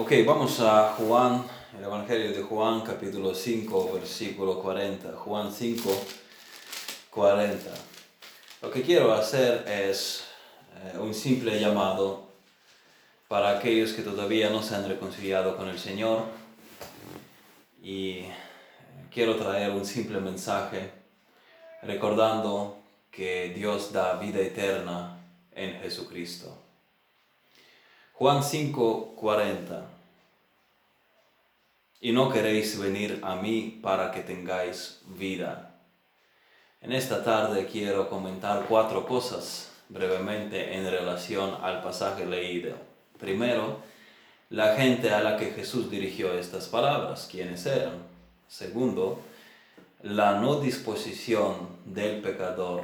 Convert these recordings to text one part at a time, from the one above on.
Ok, vamos a Juan, el Evangelio de Juan, capítulo 5, versículo 40. Juan 5, 40. Lo que quiero hacer es eh, un simple llamado para aquellos que todavía no se han reconciliado con el Señor y quiero traer un simple mensaje recordando que Dios da vida eterna en Jesucristo. Juan 5:40 Y no queréis venir a mí para que tengáis vida. En esta tarde quiero comentar cuatro cosas brevemente en relación al pasaje leído. Primero, la gente a la que Jesús dirigió estas palabras, quiénes eran. Segundo, la no disposición del pecador,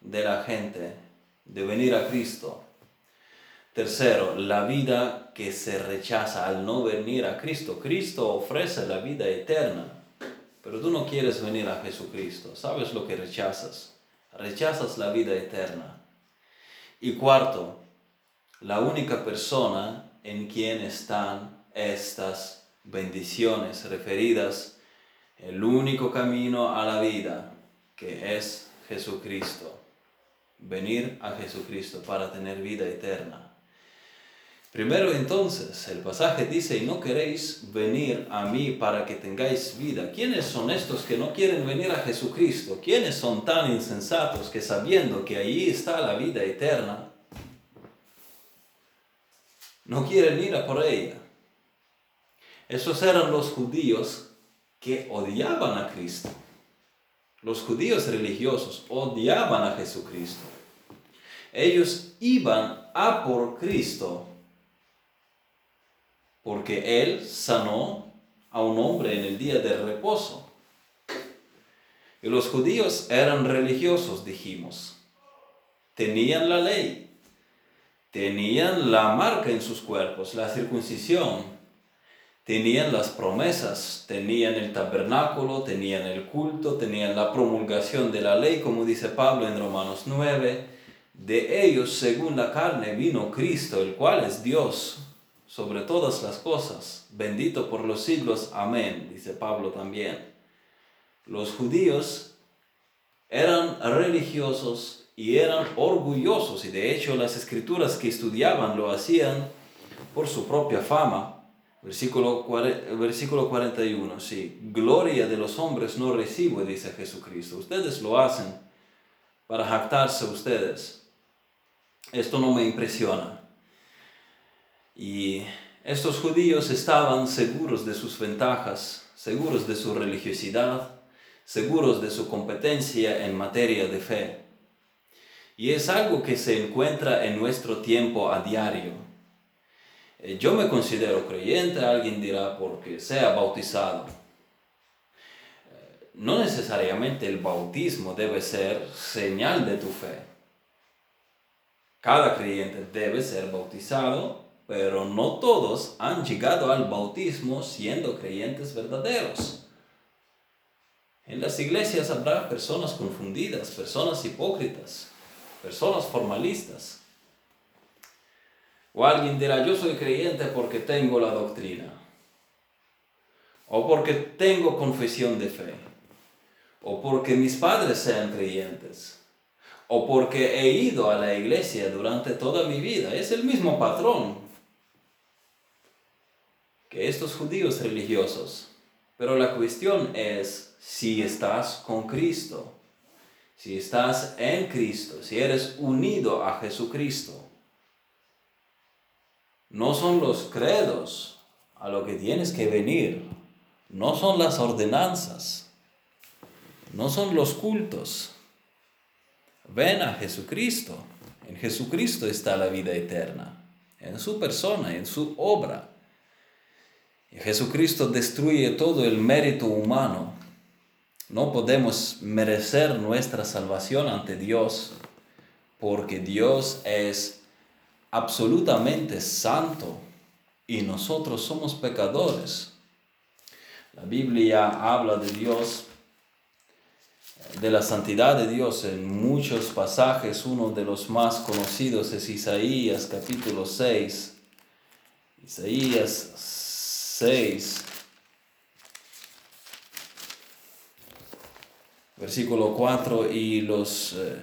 de la gente, de venir a Cristo. Tercero, la vida que se rechaza al no venir a Cristo. Cristo ofrece la vida eterna, pero tú no quieres venir a Jesucristo. ¿Sabes lo que rechazas? Rechazas la vida eterna. Y cuarto, la única persona en quien están estas bendiciones referidas el único camino a la vida, que es Jesucristo. Venir a Jesucristo para tener vida eterna. Primero entonces, el pasaje dice, y no queréis venir a mí para que tengáis vida. ¿Quiénes son estos que no quieren venir a Jesucristo? ¿Quiénes son tan insensatos que sabiendo que allí está la vida eterna, no quieren ir a por ella? Esos eran los judíos que odiaban a Cristo. Los judíos religiosos odiaban a Jesucristo. Ellos iban a por Cristo porque Él sanó a un hombre en el día de reposo. Y los judíos eran religiosos, dijimos. Tenían la ley, tenían la marca en sus cuerpos, la circuncisión, tenían las promesas, tenían el tabernáculo, tenían el culto, tenían la promulgación de la ley, como dice Pablo en Romanos 9. De ellos, según la carne, vino Cristo, el cual es Dios sobre todas las cosas, bendito por los siglos. Amén, dice Pablo también. Los judíos eran religiosos y eran orgullosos, y de hecho las escrituras que estudiaban lo hacían por su propia fama Versículo, versículo 41, sí, gloria de los hombres no recibo, dice Jesucristo. Ustedes lo hacen para jactarse ustedes. Esto no me impresiona. Y estos judíos estaban seguros de sus ventajas, seguros de su religiosidad, seguros de su competencia en materia de fe. Y es algo que se encuentra en nuestro tiempo a diario eh, yo me considero creyente, alguien dirá porque sea bautizado. Eh, no necesariamente el bautismo debe ser señal de tu fe. Cada creyente debe ser bautizado, pero no todos han llegado al bautismo siendo creyentes verdaderos. En las iglesias habrá personas confundidas, personas hipócritas, personas formalistas o alguien dirá, yo soy creyente porque tengo la doctrina. O porque tengo confesión de fe. O porque mis padres sean creyentes. O porque he ido a la iglesia durante toda mi vida. Es el mismo patrón que estos judíos religiosos. Pero la cuestión es si estás con Cristo. Si estás en Cristo. Si eres unido a Jesucristo no son los credos a lo que tienes que venir, no son las ordenanzas, no son los cultos. Ven a Jesucristo. En Jesucristo está la vida eterna, en su persona, en su obra. Jesucristo destruye todo el mérito humano. No podemos merecer nuestra salvación ante Dios porque Dios es absolutamente santo y nosotros somos pecadores. La Biblia habla de Dios, de la santidad de Dios en muchos pasajes. Uno de los más conocidos es Isaías capítulo 6. Isaías 6, versículo 4 y los... Eh,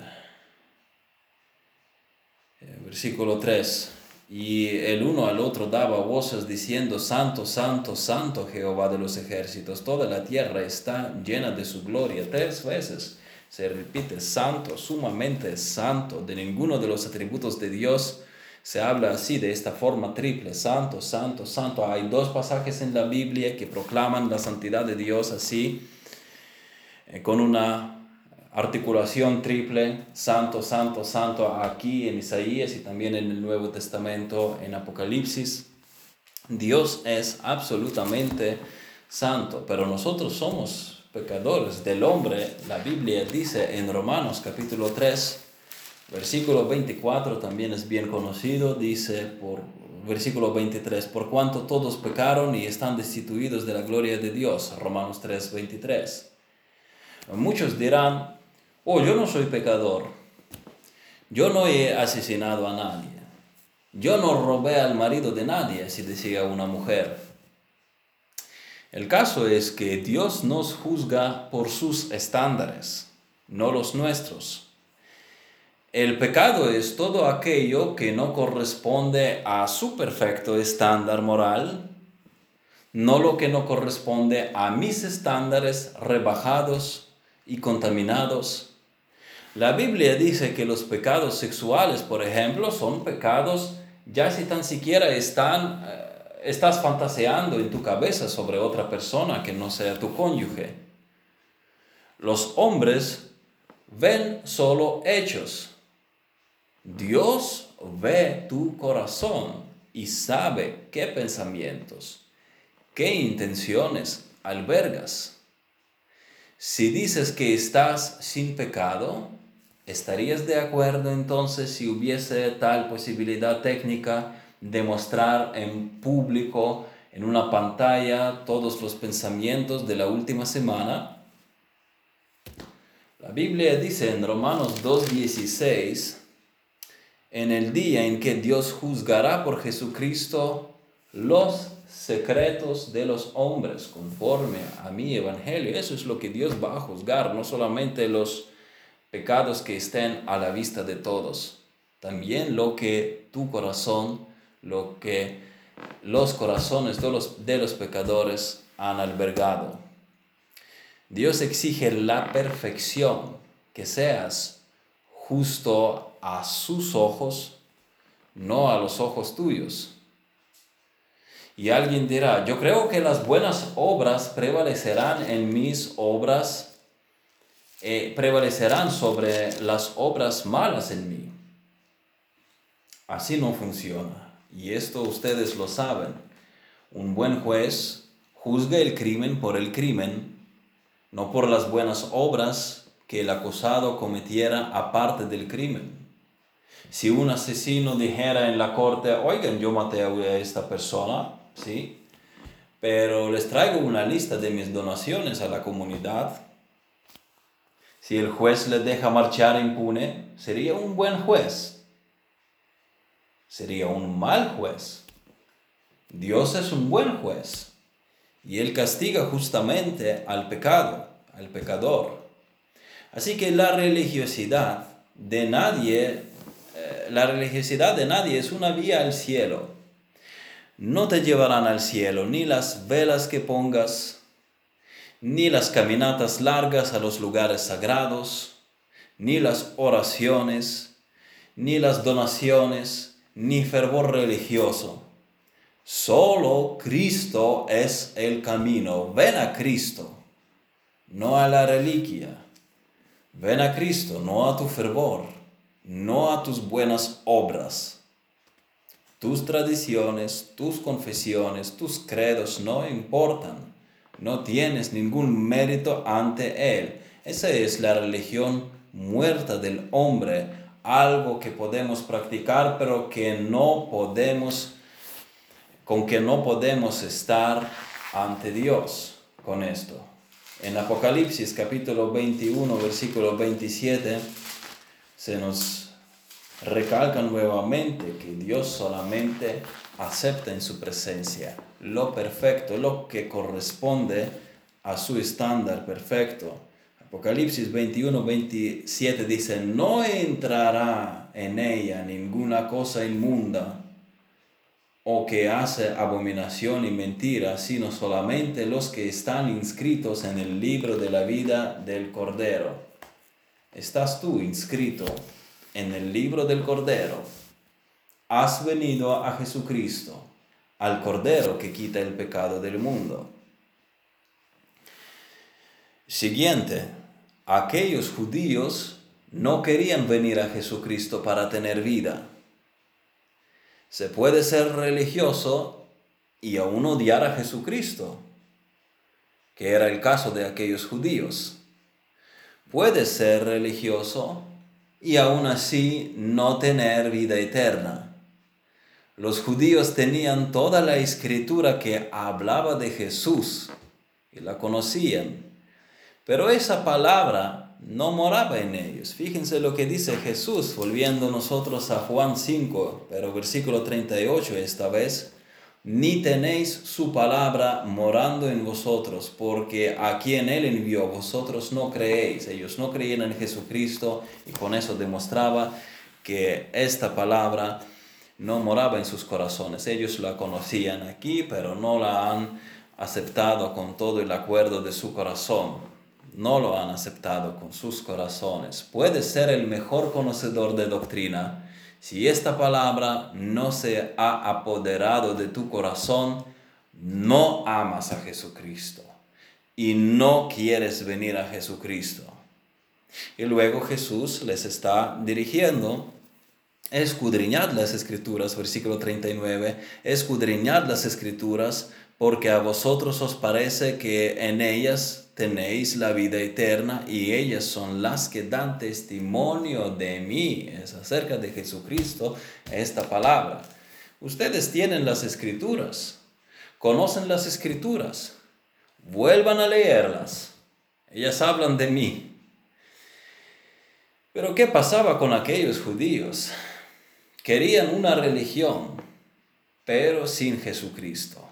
eh, versículo 3. Y el uno al otro daba voces diciendo, Santo, Santo, Santo Jehová de los ejércitos, toda la tierra está llena de su gloria. Tres veces se repite, Santo, sumamente santo. De ninguno de los atributos de Dios se habla así, de esta forma triple, Santo, Santo, Santo. Hay dos pasajes en la Biblia que proclaman la santidad de Dios así, eh, con una articulación triple, santo, santo, santo, aquí en Isaías y también en el Nuevo Testamento, en Apocalipsis. Dios es absolutamente santo, pero nosotros somos pecadores del hombre. La Biblia dice en Romanos capítulo 3, versículo 24, también es bien conocido, dice por versículo 23, por cuanto todos pecaron y están destituidos de la gloria de Dios, Romanos 3, 23. Muchos dirán, oh, yo no soy pecador, yo no he asesinado a nadie, yo no robé al marido de nadie, así decía una mujer. El caso es que Dios nos juzga por sus estándares, no los nuestros. El pecado es todo aquello que no corresponde a su perfecto estándar moral, no lo que no corresponde a mis estándares rebajados y contaminados la Biblia dice que los pecados sexuales, por ejemplo, son pecados ya si tan siquiera están, eh, estás fantaseando en tu cabeza sobre otra persona que no sea tu cónyuge. Los hombres ven solo hechos. Dios ve tu corazón y sabe qué pensamientos, qué intenciones albergas. Si dices que estás sin pecado, ¿Estarías de acuerdo entonces si hubiese tal posibilidad técnica de mostrar en público, en una pantalla, todos los pensamientos de la última semana? La Biblia dice en Romanos 2.16, en el día en que Dios juzgará por Jesucristo los secretos de los hombres conforme a mi evangelio. Eso es lo que Dios va a juzgar, no solamente los pecados que estén a la vista de todos, también lo que tu corazón, lo que los corazones de los, de los pecadores han albergado. Dios exige la perfección, que seas justo a sus ojos, no a los ojos tuyos. Y alguien dirá, yo creo que las buenas obras prevalecerán en mis obras eh, prevalecerán sobre las obras malas en mí. Así no funciona. Y esto ustedes lo saben. Un buen juez juzga el crimen por el crimen, no por las buenas obras que el acusado cometiera aparte del crimen. Si un asesino dijera en la corte, oigan, yo maté a esta persona, ¿sí? Pero les traigo una lista de mis donaciones a la comunidad, si el juez le deja marchar impune, sería un buen juez. Sería un mal juez. Dios es un buen juez y Él castiga justamente al pecado, al pecador. Así que la religiosidad de nadie, la religiosidad de nadie es una vía al cielo. No te llevarán al cielo ni las velas que pongas, ni las caminatas largas a los lugares sagrados, ni las oraciones, ni las donaciones, ni fervor religioso. Solo Cristo es el camino. Ven a Cristo, no a la reliquia. Ven a Cristo, no a tu fervor, no a tus buenas obras. Tus tradiciones, tus confesiones, tus credos no importan no tienes ningún mérito ante Él. Esa es la religión muerta del hombre, algo que podemos practicar, pero que no podemos, con que no podemos estar ante Dios con esto. En Apocalipsis capítulo 21, versículo 27, se nos recalcan nuevamente que Dios solamente acepta en su presencia lo perfecto, lo que corresponde a su estándar perfecto. Apocalipsis 21, 27 dice, no entrará en ella ninguna cosa inmunda o que hace abominación y mentira, sino solamente los que están inscritos en el libro de la vida del Cordero. ¿Estás tú inscrito en el libro del Cordero? Has venido a Jesucristo, al Cordero que quita el pecado del mundo. Siguiente, aquellos judíos no querían venir a Jesucristo para tener vida se puede ser religioso y aún odiar a Jesucristo, que era el caso de aquellos judíos. Puede ser religioso y aún así no tener vida eterna. Los judíos tenían toda la escritura que hablaba de Jesús y la conocían, pero esa palabra no moraba en ellos. Fíjense lo que dice Jesús, volviendo nosotros a Juan 5, pero versículo 38 esta vez. Ni tenéis su palabra morando en vosotros, porque a quien Él envió vosotros no creéis. Ellos no creían en Jesucristo y con eso demostraba que esta palabra no moraba en sus corazones. Ellos la conocían aquí, pero no la han aceptado con todo el acuerdo de su corazón no lo han aceptado con sus corazones. Puedes ser el mejor conocedor de doctrina. Si esta palabra no se ha apoderado de tu corazón, no amas a Jesucristo y no quieres venir a Jesucristo. Y luego Jesús les está dirigiendo, escudriñad las escrituras, versículo 39, escudriñad las escrituras porque a vosotros os parece que en ellas tenéis la vida eterna y ellas son las que dan testimonio de mí. Es acerca de Jesucristo esta palabra. Ustedes tienen las escrituras, conocen las escrituras, vuelvan a leerlas. Ellas hablan de mí. Pero ¿qué pasaba con aquellos judíos? Querían una religión, pero sin Jesucristo.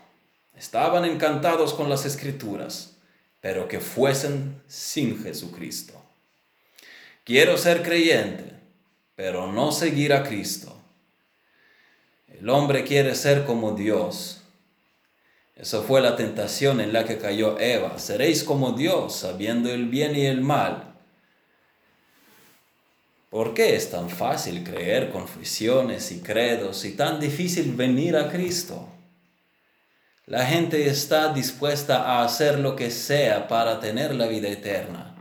Estaban encantados con las escrituras pero que fuesen sin Jesucristo. Quiero ser creyente, pero no seguir a Cristo. El hombre quiere ser como Dios. Eso fue la tentación en la que cayó Eva. Seréis como Dios, sabiendo el bien y el mal. ¿Por qué es tan fácil creer confesiones y credos y tan difícil venir a Cristo? La gente está dispuesta a hacer lo que sea para tener la vida eterna,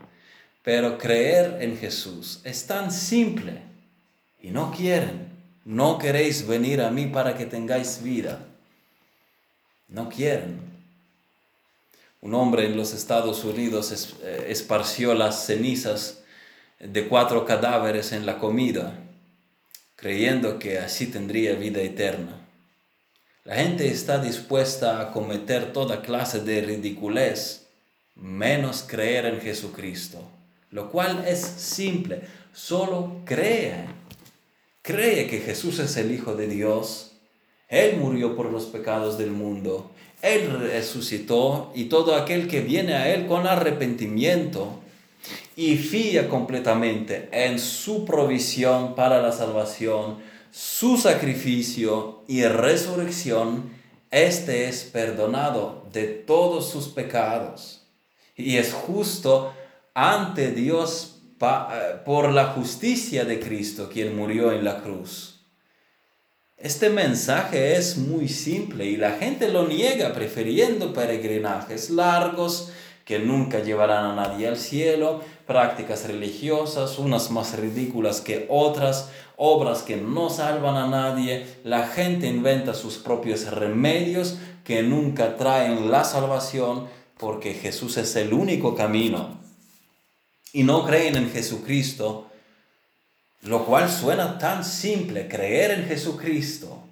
pero creer en Jesús es tan simple y no quieren. No queréis venir a mí para que tengáis vida. No quieren. Un hombre en los Estados Unidos eh, esparció las cenizas de cuatro cadáveres en la comida, creyendo que así tendría vida eterna. La gente está dispuesta a cometer toda clase de ridiculez, menos creer en Jesucristo, lo cual es simple, solo cree. Cree que Jesús es el Hijo de Dios, Él murió por los pecados del mundo, Él resucitó y todo aquel que viene a Él con arrepentimiento y fía completamente en su provisión para la salvación, su sacrificio y resurrección, éste es perdonado de todos sus pecados y es justo ante Dios eh, por la justicia de Cristo, quien murió en la cruz. Este mensaje es muy simple y la gente lo niega prefiriendo peregrinajes largos que nunca llevarán a nadie al cielo, prácticas religiosas, unas más ridículas que otras, obras que no salvan a nadie, la gente inventa sus propios remedios que nunca traen la salvación porque Jesús es el único camino. Y no creen en Jesucristo, lo cual suena tan simple, creer en Jesucristo.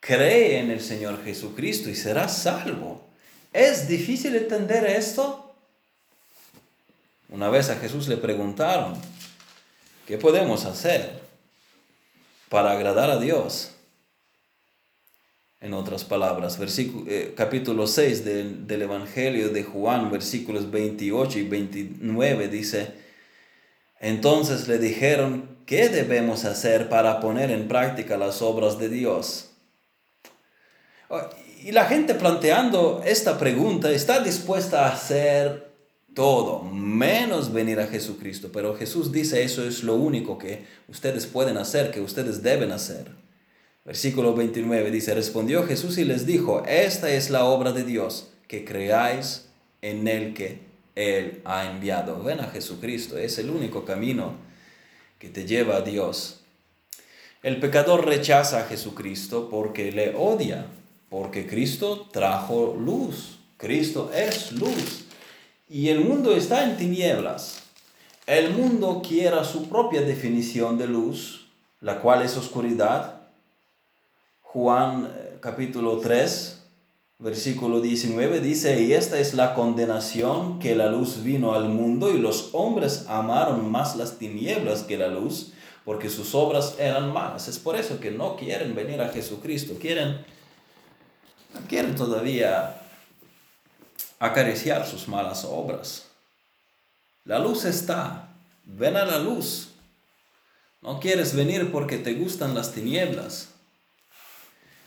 Cree en el Señor Jesucristo y serás salvo. ¿Es difícil entender esto? Una vez a Jesús le preguntaron, ¿qué podemos hacer? para agradar a Dios. En otras palabras, eh, capítulo 6 del, del Evangelio de Juan, versículos 28 y 29 dice, entonces le dijeron, ¿qué debemos hacer para poner en práctica las obras de Dios? Y la gente planteando esta pregunta está dispuesta a hacer todo, menos venir a Jesucristo. Pero Jesús dice eso es lo único que ustedes pueden hacer, que ustedes deben hacer. Versículo 29 dice, respondió Jesús y les dijo, esta es la obra de Dios, que creáis en el que Él ha enviado. Ven a Jesucristo, es el único camino que te lleva a Dios. El pecador rechaza a Jesucristo porque le odia, porque Cristo trajo luz. Cristo es luz. Y el mundo está en tinieblas. El mundo quiere su propia definición de luz, la cual es oscuridad. Juan eh, capítulo 3, versículo 19 dice, y esta es la condenación que la luz vino al mundo y los hombres amaron más las tinieblas que la luz porque sus obras eran malas. Es por eso que no quieren venir a Jesucristo, quieren, quieren todavía acariciar sus malas obras. La luz está, ven a la luz. No quieres venir porque te gustan las tinieblas.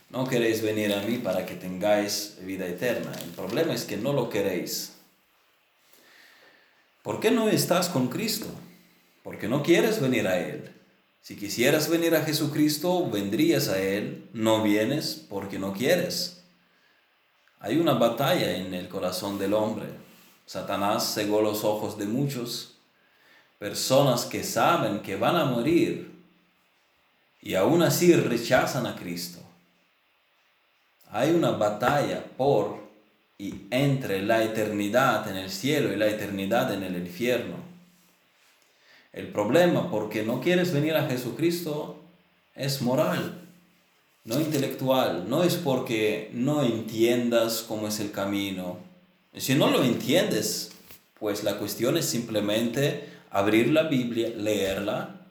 No queréis venir a mí para que tengáis vida eterna. El problema es que no lo queréis. ¿Por qué no estás con Cristo? Porque no quieres venir a Él. Si quisieras venir a Jesucristo, vendrías a Él. No vienes porque no quieres. Hay una batalla en el corazón del hombre. Satanás cegó los ojos de muchos, personas que saben que van a morir y aún así rechazan a Cristo. Hay una batalla por y entre la eternidad en el cielo y la eternidad en el infierno. El problema porque no quieres venir a Jesucristo es moral no intelectual, no es porque no entiendas cómo es el camino. Si no lo entiendes, pues la cuestión es simplemente abrir la Biblia, leerla,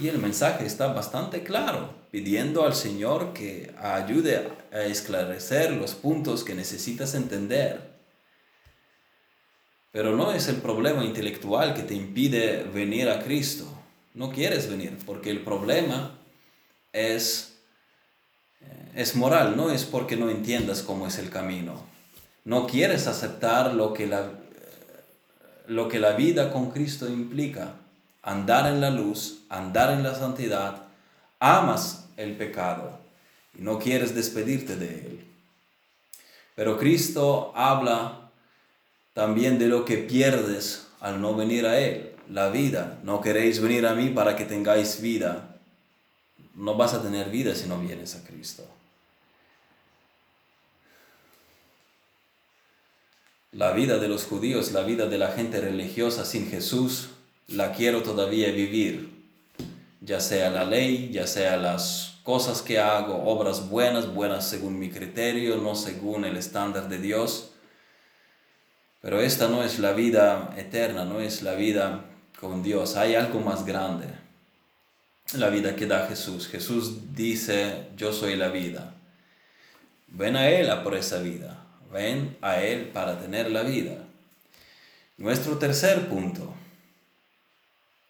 y el mensaje está bastante claro, pidiendo al Señor que ayude a esclarecer los puntos que necesitas entender. Pero no es el problema intelectual que te impide venir a Cristo. No quieres venir, porque el problema es es moral, no es porque no entiendas cómo es el camino. No quieres aceptar lo que la, lo que la vida con Cristo implica. Andar en la luz, andar en la santidad, amas el pecado y no quieres despedirte de él. Pero Cristo habla también de lo que pierdes al no venir a Él, la vida. No queréis venir a mí para que tengáis vida. No vas a tener vida si no vienes a Cristo. La vida de los judíos, la vida de la gente religiosa sin Jesús, la quiero todavía vivir. Ya sea la ley, ya sea las cosas que hago, obras buenas, buenas según mi criterio, no según el estándar de Dios. Pero esta no es la vida eterna, no es la vida con Dios. Hay algo más grande. La vida que da Jesús. Jesús dice, yo soy la vida. Ven a Él por esa vida. Ven a Él para tener la vida. Nuestro tercer punto.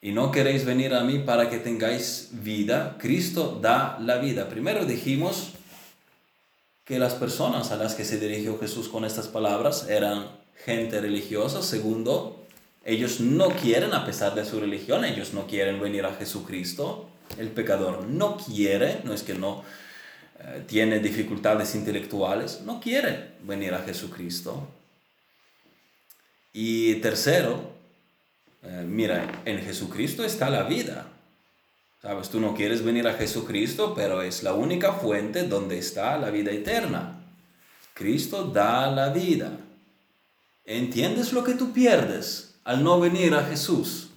Y no queréis venir a mí para que tengáis vida. Cristo da la vida. Primero dijimos que las personas a las que se dirigió Jesús con estas palabras eran gente religiosa. Segundo, ellos no quieren, a pesar de su religión, ellos no quieren venir a Jesucristo. El pecador no quiere, no es que no eh, tiene dificultades intelectuales, no quiere venir a Jesucristo. Y tercero, eh, mira, en Jesucristo está la vida. Sabes, tú no quieres venir a Jesucristo, pero es la única fuente donde está la vida eterna. Cristo da la vida. ¿Entiendes lo que tú pierdes al no venir a Jesús?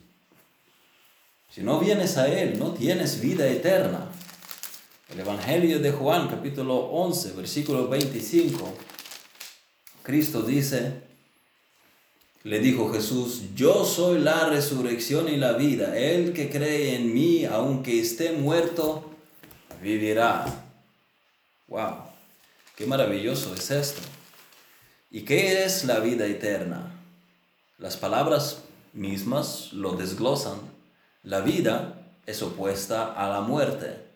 Si no vienes a Él, no tienes vida eterna. El Evangelio de Juan, capítulo 11, versículo 25, Cristo dice, le dijo Jesús, yo soy la resurrección y la vida. El que cree en mí, aunque esté muerto, vivirá. ¡Wow! ¡Qué maravilloso es esto! ¿Y qué es la vida eterna? Las palabras mismas lo desglosan. La vida es opuesta a la muerte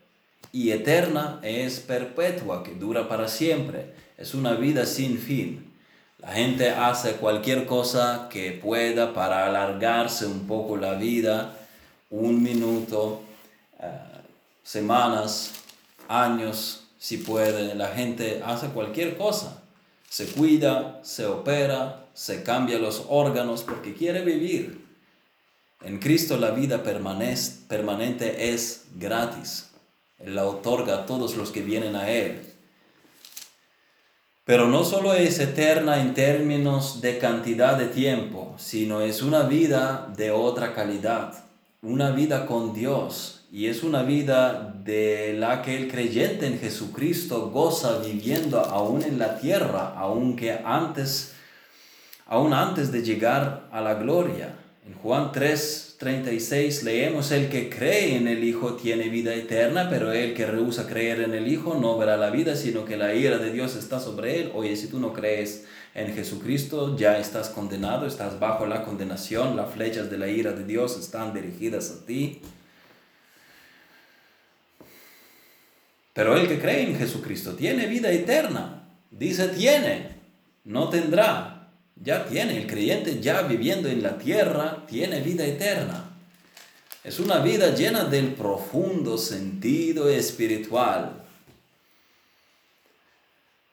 y eterna es perpetua, que dura para siempre. Es una vida sin fin. La gente hace cualquier cosa que pueda para alargarse un poco la vida, un minuto, eh, semanas, años, si puede. La gente hace cualquier cosa. Se cuida, se opera, se cambia los órganos porque quiere vivir. En Cristo la vida permanente es gratis. Él la otorga a todos los que vienen a Él. Pero no solo es eterna en términos de cantidad de tiempo, sino es una vida de otra calidad, una vida con Dios. Y es una vida de la que el creyente en Jesucristo goza viviendo aún en la tierra, aunque antes, aún antes de llegar a la gloria. En Juan 3, 36 leemos, el que cree en el Hijo tiene vida eterna, pero el que rehúsa creer en el Hijo no verá la vida, sino que la ira de Dios está sobre él. Oye, si tú no crees en Jesucristo, ya estás condenado, estás bajo la condenación, las flechas de la ira de Dios están dirigidas a ti. Pero el que cree en Jesucristo tiene vida eterna. Dice tiene, no tendrá ya tiene, el creyente ya viviendo en la tierra, tiene vida eterna. Es una vida llena del profundo sentido espiritual.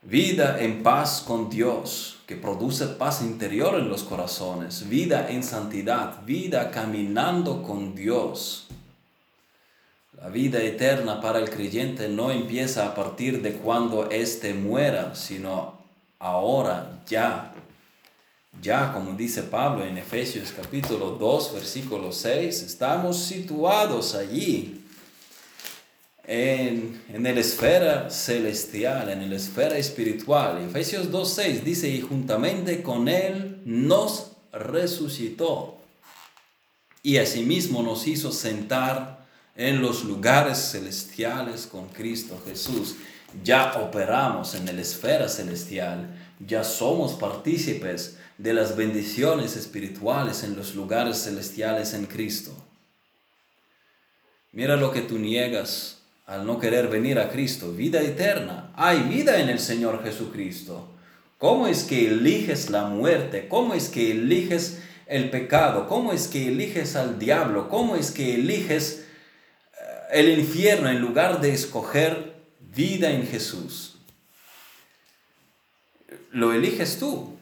Vida en paz con Dios, que produce paz interior en los corazones. Vida en santidad, vida caminando con Dios. La vida eterna para el creyente no empieza a partir de cuando éste muera, sino ahora, ya, ya como dice Pablo en Efesios capítulo 2, versículo 6, estamos situados allí en, en la esfera celestial, en la esfera espiritual. Efesios 2, 6 dice, y juntamente con Él nos resucitó y asimismo nos hizo sentar en los lugares celestiales con Cristo Jesús. Ya operamos en la esfera celestial, ya somos partícipes de las bendiciones espirituales en los lugares celestiales en Cristo. Mira lo que tú niegas al no querer venir a Cristo, vida eterna. Hay vida en el Señor Jesucristo. ¿Cómo es que eliges la muerte? ¿Cómo es que eliges el pecado? ¿Cómo es que eliges al diablo? ¿Cómo es que eliges eh, el infierno en lugar de escoger vida en Jesús? Lo eliges tú.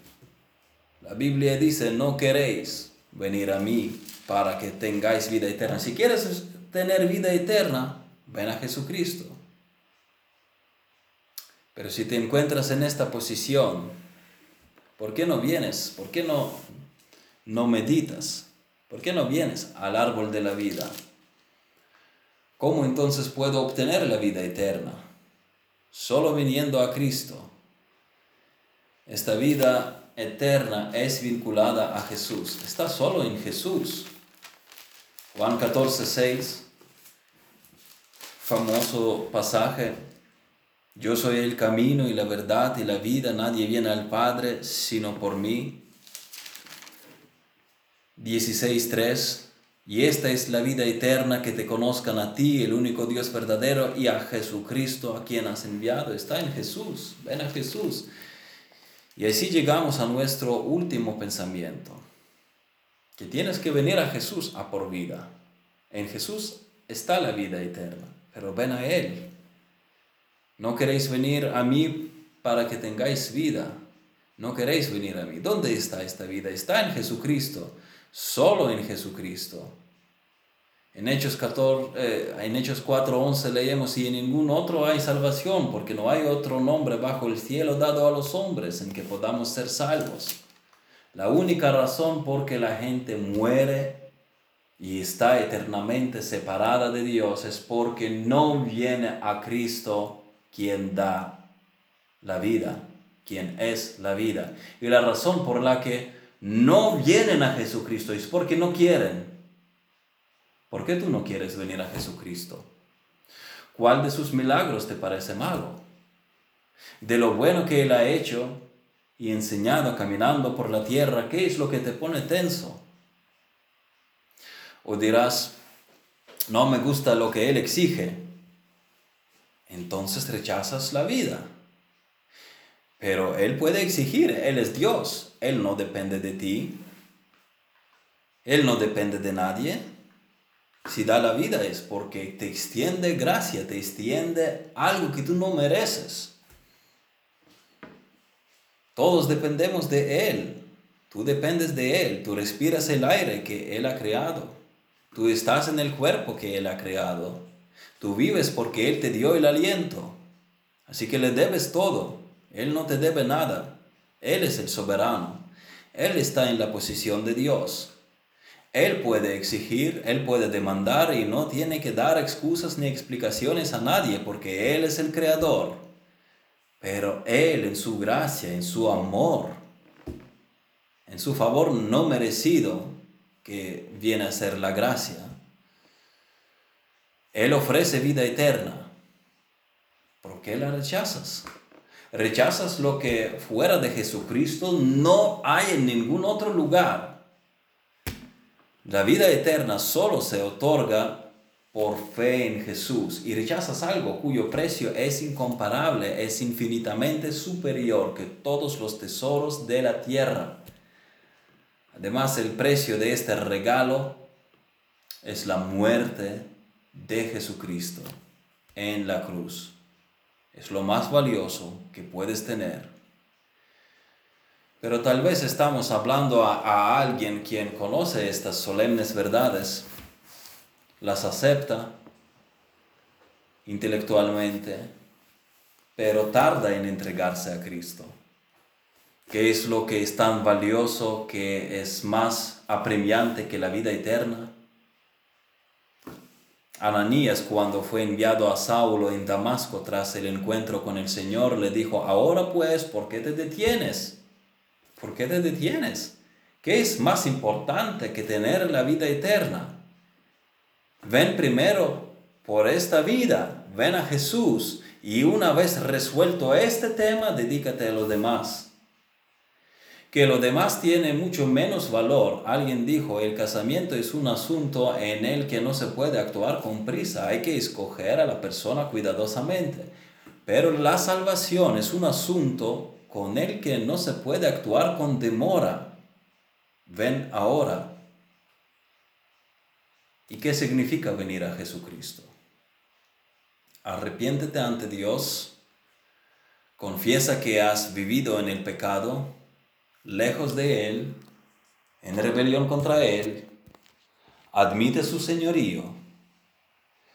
La Biblia dice, no queréis venir a mí para que tengáis vida eterna. Si quieres tener vida eterna, ven a Jesucristo. Pero si te encuentras en esta posición, ¿por qué no vienes? ¿Por qué no, no meditas? ¿Por qué no vienes al árbol de la vida? ¿Cómo entonces puedo obtener la vida eterna? Solo viniendo a Cristo. Esta vida eterna es vinculada a Jesús. Está solo en Jesús. Juan 14, 6, famoso pasaje. Yo soy el camino y la verdad y la vida. Nadie viene al Padre sino por mí. 16.3 Y esta es la vida eterna, que te conozcan a ti, el único Dios verdadero, y a Jesucristo a quien has enviado. Está en Jesús. Ven a Jesús. Y así llegamos a nuestro último pensamiento, que tienes que venir a Jesús a por vida. En Jesús está la vida eterna, pero ven a Él. No queréis venir a mí para que tengáis vida. No queréis venir a mí. ¿Dónde está esta vida? Está en Jesucristo, solo en Jesucristo. En Hechos, 14, eh, en Hechos 4.11 leemos, y en ningún otro hay salvación, porque no hay otro nombre bajo el cielo dado a los hombres en que podamos ser salvos. La única razón por que la gente muere y está eternamente separada de Dios es porque no viene a Cristo quien da la vida, quien es la vida. Y la razón por la que no vienen a Jesucristo es porque no quieren ¿Por qué tú no quieres venir a Jesucristo? ¿Cuál de sus milagros te parece malo? De lo bueno que Él ha hecho y enseñado caminando por la tierra, ¿qué es lo que te pone tenso? O dirás, no me gusta lo que Él exige. Entonces rechazas la vida. Pero Él puede exigir, Él es Dios, Él no depende de ti, Él no depende de nadie. Si da la vida es porque te extiende gracia, te extiende algo que tú no mereces. Todos dependemos de Él. Tú dependes de Él. Tú respiras el aire que Él ha creado. Tú estás en el cuerpo que Él ha creado. Tú vives porque Él te dio el aliento. Así que le debes todo. Él no te debe nada. Él es el soberano. Él está en la posición de Dios. Él puede exigir, Él puede demandar y no tiene que dar excusas ni explicaciones a nadie porque Él es el creador. Pero Él en su gracia, en su amor, en su favor no merecido, que viene a ser la gracia, Él ofrece vida eterna. ¿Por qué la rechazas? Rechazas lo que fuera de Jesucristo no hay en ningún otro lugar la vida eterna solo se otorga por fe en Jesús y rechazas algo cuyo precio es incomparable, es infinitamente superior que todos los tesoros de la tierra. Además, el precio de este regalo es la muerte de Jesucristo en la cruz. Es lo más valioso que puedes tener. Pero tal vez estamos hablando a, alguien quien conoce estas solemnes verdades, las acepta intelectualmente, pero tarda en entregarse a Cristo. ¿Qué es lo que es tan valioso, que es más apremiante que la vida eterna? Ananías, cuando fue enviado a Saulo en Damasco tras el encuentro con el Señor, le dijo, ahora pues, ¿por qué te detienes? ¿Por qué te detienes? ¿Qué es más importante que tener la vida eterna? Ven primero por esta vida, ven a Jesús y una vez resuelto este tema, dedícate a lo demás. Que lo demás tiene mucho menos valor. Alguien dijo, el casamiento es un asunto en el que no se puede actuar con prisa, hay que escoger a la persona cuidadosamente. Pero la salvación es un asunto con el que no se puede actuar con demora. Ven ahora. ¿Y qué significa venir a Jesucristo? Arrepiéntete ante Dios, confiesa que has vivido en el pecado, lejos de Él, en rebelión contra Él, admite su señorío,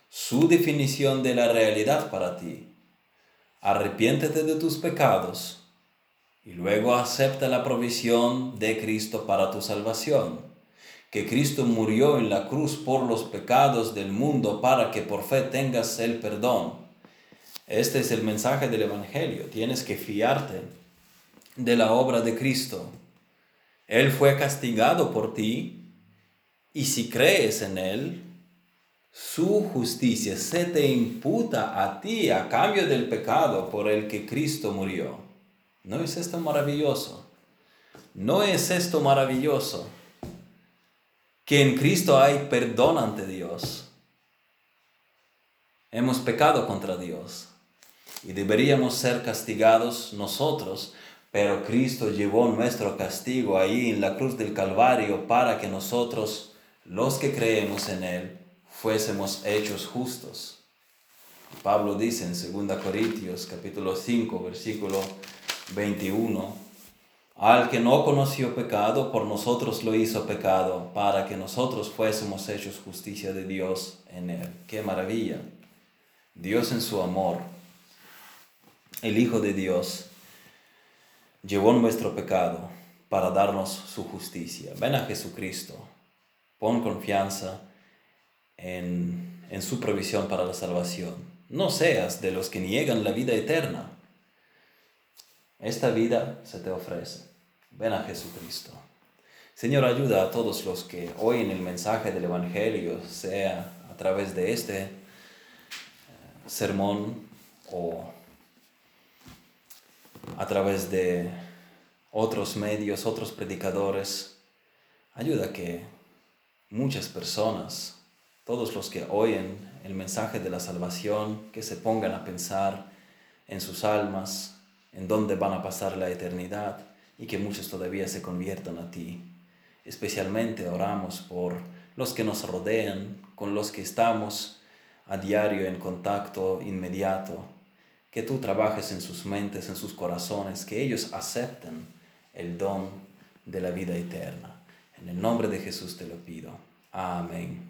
su definición de la realidad para ti. Arrepiéntete de tus pecados y luego acepta la provisión de Cristo para tu salvación, que Cristo murió en la cruz por los pecados del mundo para que por fe tengas el perdón. Este es el mensaje del Evangelio. Tienes que fiarte de la obra de Cristo. Él fue castigado por ti y si crees en Él, su justicia se te imputa a ti a cambio del pecado por el que Cristo murió. ¿No es esto maravilloso? ¿No es esto maravilloso? Que en Cristo hay perdón ante Dios. Hemos pecado contra Dios y deberíamos ser castigados nosotros, pero Cristo llevó nuestro castigo ahí en la cruz del Calvario para que nosotros, los que creemos en Él, fuésemos hechos justos. Pablo dice en 2 Corintios capítulo 5 versículo 21, al que no conoció pecado, por nosotros lo hizo pecado, para que nosotros fuésemos hechos justicia de Dios en él. ¡Qué maravilla! Dios en su amor, el Hijo de Dios, llevó nuestro pecado para darnos su justicia. Ven a Jesucristo, pon confianza en, en su provisión para la salvación. No seas de los que niegan la vida eterna esta vida se te ofrece. Ven a Jesucristo. Señor, ayuda a todos los que oyen el mensaje del Evangelio, sea a través de este, sermón o a través de otros medios, otros predicadores, ayuda que muchas personas, todos los que oyen el mensaje de la salvación, que se pongan a pensar en sus almas, en dónde van a pasar la eternidad y que muchos todavía se conviertan a ti. Especialmente oramos por los que nos rodean, con los que estamos a diario en contacto inmediato, que tú trabajes en sus mentes, en sus corazones, que ellos acepten el don de la vida eterna. En el nombre de Jesús te lo pido. Amén.